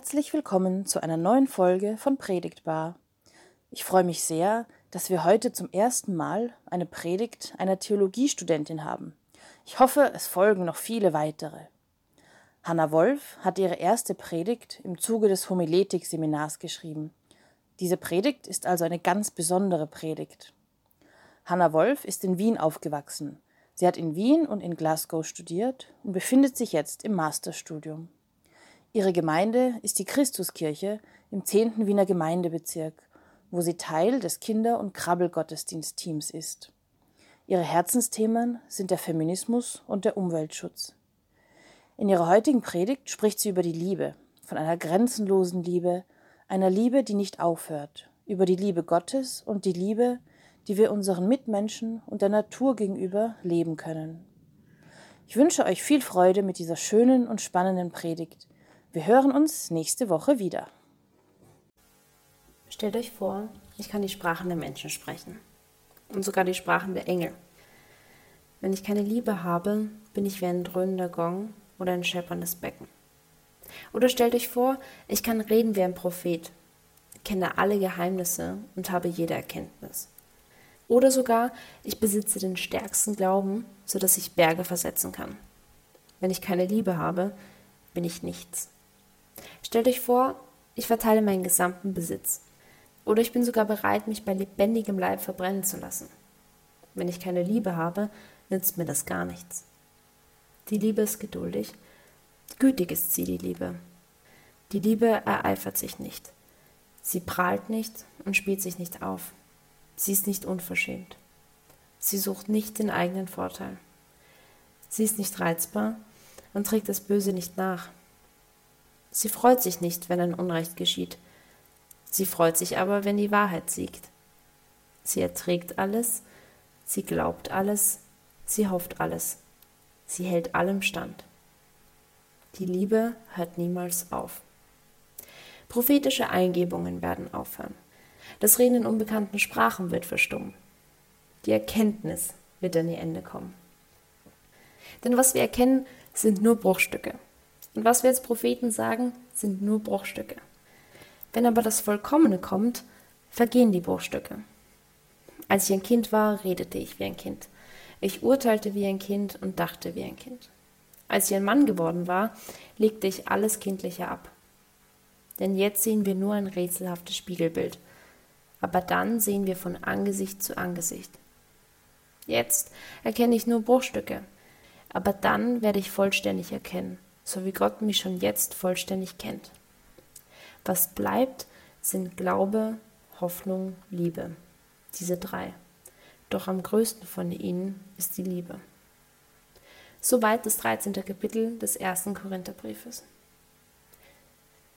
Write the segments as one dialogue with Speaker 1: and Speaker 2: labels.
Speaker 1: Herzlich willkommen zu einer neuen Folge von Predigtbar. Ich freue mich sehr, dass wir heute zum ersten Mal eine Predigt einer Theologiestudentin haben. Ich hoffe, es folgen noch viele weitere. Hanna Wolf hat ihre erste Predigt im Zuge des Homiletik-Seminars geschrieben. Diese Predigt ist also eine ganz besondere Predigt. Hanna Wolf ist in Wien aufgewachsen. Sie hat in Wien und in Glasgow studiert und befindet sich jetzt im Masterstudium. Ihre Gemeinde ist die Christuskirche im 10. Wiener Gemeindebezirk, wo sie Teil des Kinder- und Krabbelgottesdienstteams ist. Ihre Herzensthemen sind der Feminismus und der Umweltschutz. In ihrer heutigen Predigt spricht sie über die Liebe, von einer grenzenlosen Liebe, einer Liebe, die nicht aufhört, über die Liebe Gottes und die Liebe, die wir unseren Mitmenschen und der Natur gegenüber leben können. Ich wünsche euch viel Freude mit dieser schönen und spannenden Predigt. Wir hören uns nächste Woche wieder.
Speaker 2: Stellt euch vor, ich kann die Sprachen der Menschen sprechen und sogar die Sprachen der Engel. Wenn ich keine Liebe habe, bin ich wie ein dröhnender Gong oder ein schepperndes Becken. Oder stellt euch vor, ich kann reden wie ein Prophet, kenne alle Geheimnisse und habe jede Erkenntnis. Oder sogar, ich besitze den stärksten Glauben, sodass ich Berge versetzen kann. Wenn ich keine Liebe habe, bin ich nichts. Stellt euch vor, ich verteile meinen gesamten Besitz. Oder ich bin sogar bereit, mich bei lebendigem Leib verbrennen zu lassen. Wenn ich keine Liebe habe, nützt mir das gar nichts. Die Liebe ist geduldig, gütig ist sie, die Liebe. Die Liebe ereifert sich nicht. Sie prahlt nicht und spielt sich nicht auf. Sie ist nicht unverschämt. Sie sucht nicht den eigenen Vorteil. Sie ist nicht reizbar und trägt das Böse nicht nach. Sie freut sich nicht, wenn ein Unrecht geschieht. Sie freut sich aber, wenn die Wahrheit siegt. Sie erträgt alles, sie glaubt alles, sie hofft alles. Sie hält allem stand. Die Liebe hört niemals auf. Prophetische Eingebungen werden aufhören. Das Reden in unbekannten Sprachen wird verstummen. Die Erkenntnis wird an ihr Ende kommen. Denn was wir erkennen, sind nur Bruchstücke. Und was wir als Propheten sagen, sind nur Bruchstücke. Wenn aber das Vollkommene kommt, vergehen die Bruchstücke. Als ich ein Kind war, redete ich wie ein Kind. Ich urteilte wie ein Kind und dachte wie ein Kind. Als ich ein Mann geworden war, legte ich alles Kindliche ab. Denn jetzt sehen wir nur ein rätselhaftes Spiegelbild. Aber dann sehen wir von Angesicht zu Angesicht. Jetzt erkenne ich nur Bruchstücke. Aber dann werde ich vollständig erkennen, so wie Gott mich schon jetzt vollständig kennt. Was bleibt, sind Glaube, Hoffnung, Liebe. Diese drei. Doch am größten von ihnen ist die Liebe. Soweit das 13. Kapitel des ersten Korintherbriefes.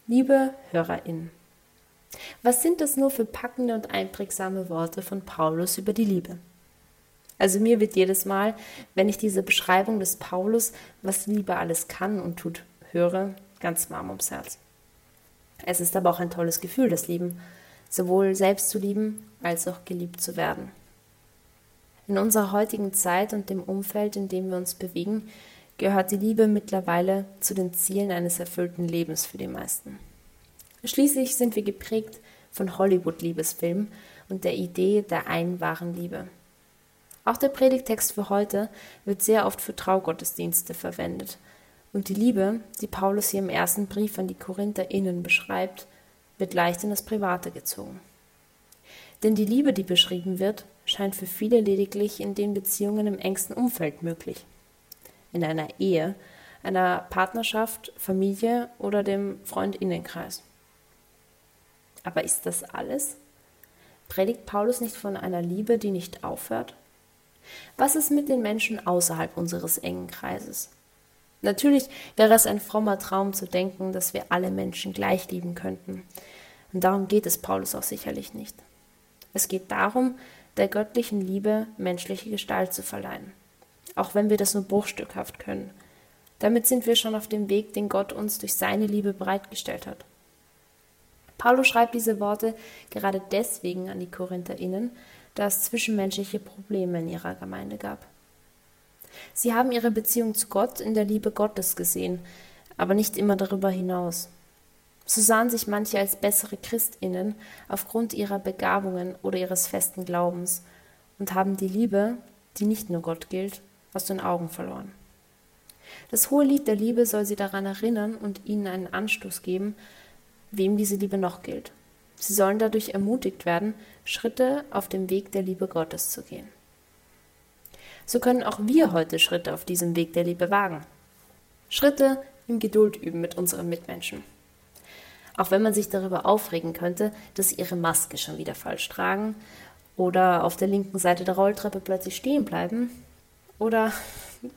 Speaker 2: Liebe HörerInnen, was sind das nur für packende und einprägsame Worte von Paulus über die Liebe? Also mir wird jedes Mal, wenn ich diese Beschreibung des Paulus, was Liebe alles kann und tut, höre, ganz warm ums Herz. Es ist aber auch ein tolles Gefühl, das Lieben, sowohl selbst zu lieben als auch geliebt zu werden. In unserer heutigen Zeit und dem Umfeld, in dem wir uns bewegen, gehört die Liebe mittlerweile zu den Zielen eines erfüllten Lebens für die meisten. Schließlich sind wir geprägt von Hollywood-Liebesfilmen und der Idee der einen wahren Liebe. Auch der Predigtext für heute wird sehr oft für Traugottesdienste verwendet. Und die Liebe, die Paulus hier im ersten Brief an die KorintherInnen beschreibt, wird leicht in das Private gezogen. Denn die Liebe, die beschrieben wird, scheint für viele lediglich in den Beziehungen im engsten Umfeld möglich. In einer Ehe, einer Partnerschaft, Familie oder dem Freundinnenkreis. Aber ist das alles? Predigt Paulus nicht von einer Liebe, die nicht aufhört? Was ist mit den Menschen außerhalb unseres engen Kreises? Natürlich wäre es ein frommer Traum zu denken, dass wir alle Menschen gleich lieben könnten. Und darum geht es Paulus auch sicherlich nicht. Es geht darum, der göttlichen Liebe menschliche Gestalt zu verleihen, auch wenn wir das nur bruchstückhaft können. Damit sind wir schon auf dem Weg, den Gott uns durch seine Liebe bereitgestellt hat. Paulus schreibt diese Worte gerade deswegen an die Korintherinnen, da es zwischenmenschliche Probleme in ihrer Gemeinde gab. Sie haben ihre Beziehung zu Gott in der Liebe Gottes gesehen, aber nicht immer darüber hinaus. So sahen sich manche als bessere Christinnen aufgrund ihrer Begabungen oder ihres festen Glaubens und haben die Liebe, die nicht nur Gott gilt, aus den Augen verloren. Das hohe Lied der Liebe soll sie daran erinnern und ihnen einen Anstoß geben, wem diese Liebe noch gilt. Sie sollen dadurch ermutigt werden, Schritte auf dem Weg der Liebe Gottes zu gehen. So können auch wir heute Schritte auf diesem Weg der Liebe wagen. Schritte im Geduld üben mit unseren Mitmenschen. Auch wenn man sich darüber aufregen könnte, dass sie ihre Maske schon wieder falsch tragen oder auf der linken Seite der Rolltreppe plötzlich stehen bleiben oder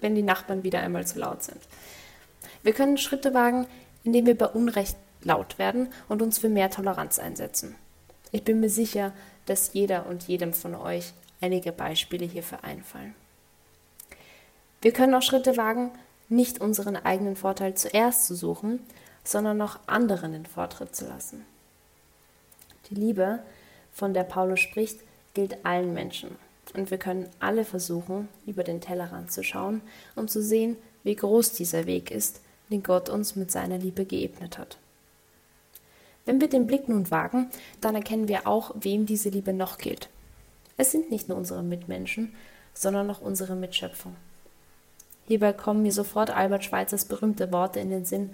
Speaker 2: wenn die Nachbarn wieder einmal zu laut sind. Wir können Schritte wagen, indem wir bei Unrecht laut werden und uns für mehr Toleranz einsetzen. Ich bin mir sicher, dass jeder und jedem von euch einige Beispiele hierfür einfallen. Wir können auch Schritte wagen, nicht unseren eigenen Vorteil zuerst zu suchen, sondern noch anderen den Vortritt zu lassen. Die Liebe, von der Paulus spricht, gilt allen Menschen. Und wir können alle versuchen, über den Tellerrand zu schauen, um zu sehen, wie groß dieser Weg ist, den Gott uns mit seiner Liebe geebnet hat. Wenn wir den Blick nun wagen, dann erkennen wir auch, wem diese Liebe noch gilt. Es sind nicht nur unsere Mitmenschen, sondern auch unsere Mitschöpfung. Hierbei kommen mir sofort Albert Schweitzers berühmte Worte in den Sinn,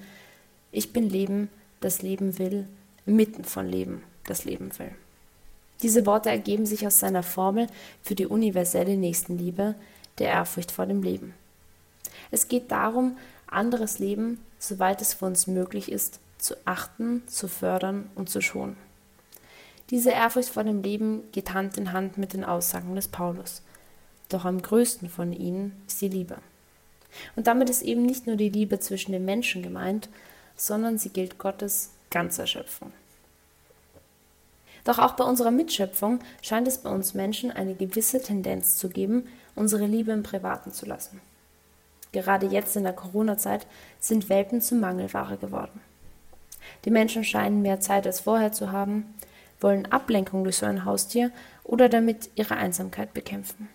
Speaker 2: ich bin Leben, das Leben will, mitten von Leben, das Leben will. Diese Worte ergeben sich aus seiner Formel für die universelle Nächstenliebe, der Ehrfurcht vor dem Leben. Es geht darum, anderes Leben, soweit es für uns möglich ist, zu achten, zu fördern und zu schonen. Diese Ehrfurcht vor dem Leben geht Hand in Hand mit den Aussagen des Paulus. Doch am größten von ihnen ist die Liebe. Und damit ist eben nicht nur die Liebe zwischen den Menschen gemeint, sondern sie gilt Gottes ganzer Schöpfung. Doch auch bei unserer Mitschöpfung scheint es bei uns Menschen eine gewisse Tendenz zu geben, unsere Liebe im Privaten zu lassen. Gerade jetzt in der Corona-Zeit sind Welpen zu Mangelware geworden. Die Menschen scheinen mehr Zeit als vorher zu haben, wollen Ablenkung durch so ein Haustier oder damit ihre Einsamkeit bekämpfen.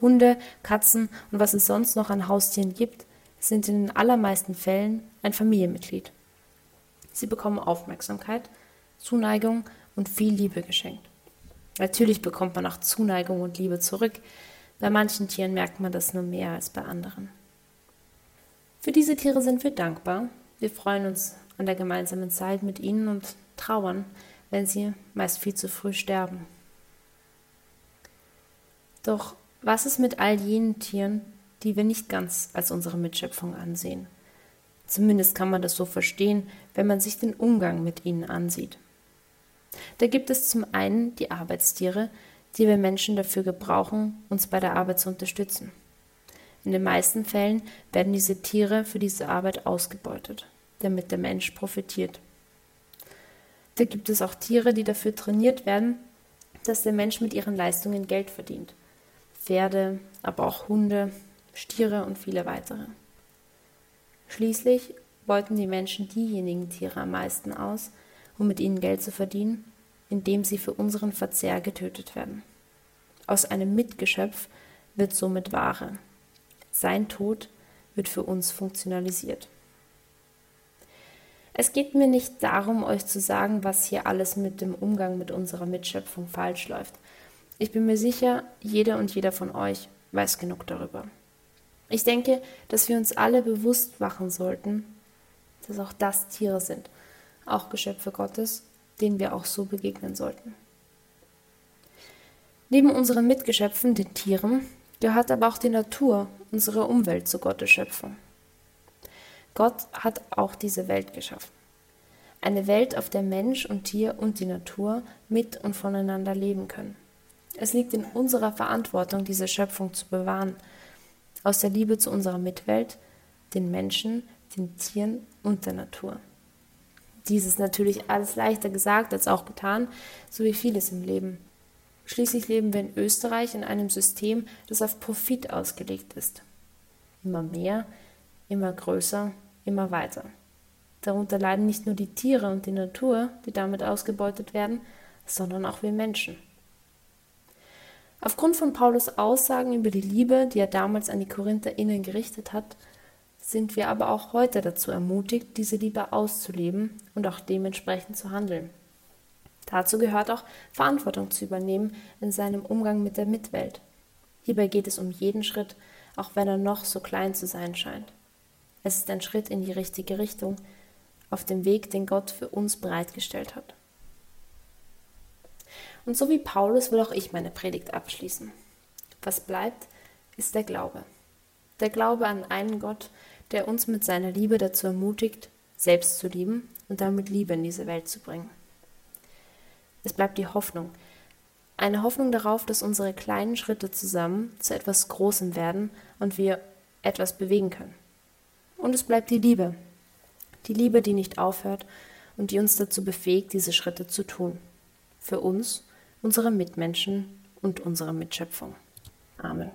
Speaker 2: Hunde, Katzen und was es sonst noch an Haustieren gibt, sind in den allermeisten Fällen ein Familienmitglied. Sie bekommen Aufmerksamkeit, Zuneigung und viel Liebe geschenkt. Natürlich bekommt man auch Zuneigung und Liebe zurück. Bei manchen Tieren merkt man das nur mehr als bei anderen. Für diese Tiere sind wir dankbar. Wir freuen uns an der gemeinsamen Zeit mit ihnen und trauern, wenn sie meist viel zu früh sterben. Doch was ist mit all jenen Tieren, die wir nicht ganz als unsere Mitschöpfung ansehen? Zumindest kann man das so verstehen, wenn man sich den Umgang mit ihnen ansieht. Da gibt es zum einen die Arbeitstiere, die wir Menschen dafür gebrauchen, uns bei der Arbeit zu unterstützen. In den meisten Fällen werden diese Tiere für diese Arbeit ausgebeutet, damit der Mensch profitiert. Da gibt es auch Tiere, die dafür trainiert werden, dass der Mensch mit ihren Leistungen Geld verdient. Pferde, aber auch Hunde, Stiere und viele weitere. Schließlich beuten die Menschen diejenigen Tiere am meisten aus, um mit ihnen Geld zu verdienen, indem sie für unseren Verzehr getötet werden. Aus einem Mitgeschöpf wird somit Ware. Sein Tod wird für uns funktionalisiert. Es geht mir nicht darum, euch zu sagen, was hier alles mit dem Umgang mit unserer Mitschöpfung falsch läuft. Ich bin mir sicher, jeder und jeder von euch weiß genug darüber. Ich denke, dass wir uns alle bewusst machen sollten, dass auch das Tiere sind, auch Geschöpfe Gottes, denen wir auch so begegnen sollten. Neben unseren Mitgeschöpfen, den Tieren, gehört aber auch die Natur, unsere Umwelt zu Gottes Schöpfung. Gott hat auch diese Welt geschaffen. Eine Welt, auf der Mensch und Tier und die Natur mit und voneinander leben können. Es liegt in unserer Verantwortung, diese Schöpfung zu bewahren, aus der Liebe zu unserer Mitwelt, den Menschen, den Tieren und der Natur. Dies ist natürlich alles leichter gesagt als auch getan, so wie vieles im Leben. Schließlich leben wir in Österreich in einem System, das auf Profit ausgelegt ist. Immer mehr, immer größer, immer weiter. Darunter leiden nicht nur die Tiere und die Natur, die damit ausgebeutet werden, sondern auch wir Menschen. Aufgrund von Paulus Aussagen über die Liebe, die er damals an die KorintherInnen gerichtet hat, sind wir aber auch heute dazu ermutigt, diese Liebe auszuleben und auch dementsprechend zu handeln. Dazu gehört auch, Verantwortung zu übernehmen in seinem Umgang mit der Mitwelt. Hierbei geht es um jeden Schritt, auch wenn er noch so klein zu sein scheint. Es ist ein Schritt in die richtige Richtung, auf dem Weg, den Gott für uns bereitgestellt hat. Und so wie Paulus will auch ich meine Predigt abschließen. Was bleibt, ist der Glaube. Der Glaube an einen Gott, der uns mit seiner Liebe dazu ermutigt, selbst zu lieben und damit Liebe in diese Welt zu bringen. Es bleibt die Hoffnung. Eine Hoffnung darauf, dass unsere kleinen Schritte zusammen zu etwas Großem werden und wir etwas bewegen können. Und es bleibt die Liebe. Die Liebe, die nicht aufhört und die uns dazu befähigt, diese Schritte zu tun. Für uns, unsere Mitmenschen und unsere Mitschöpfung. Amen.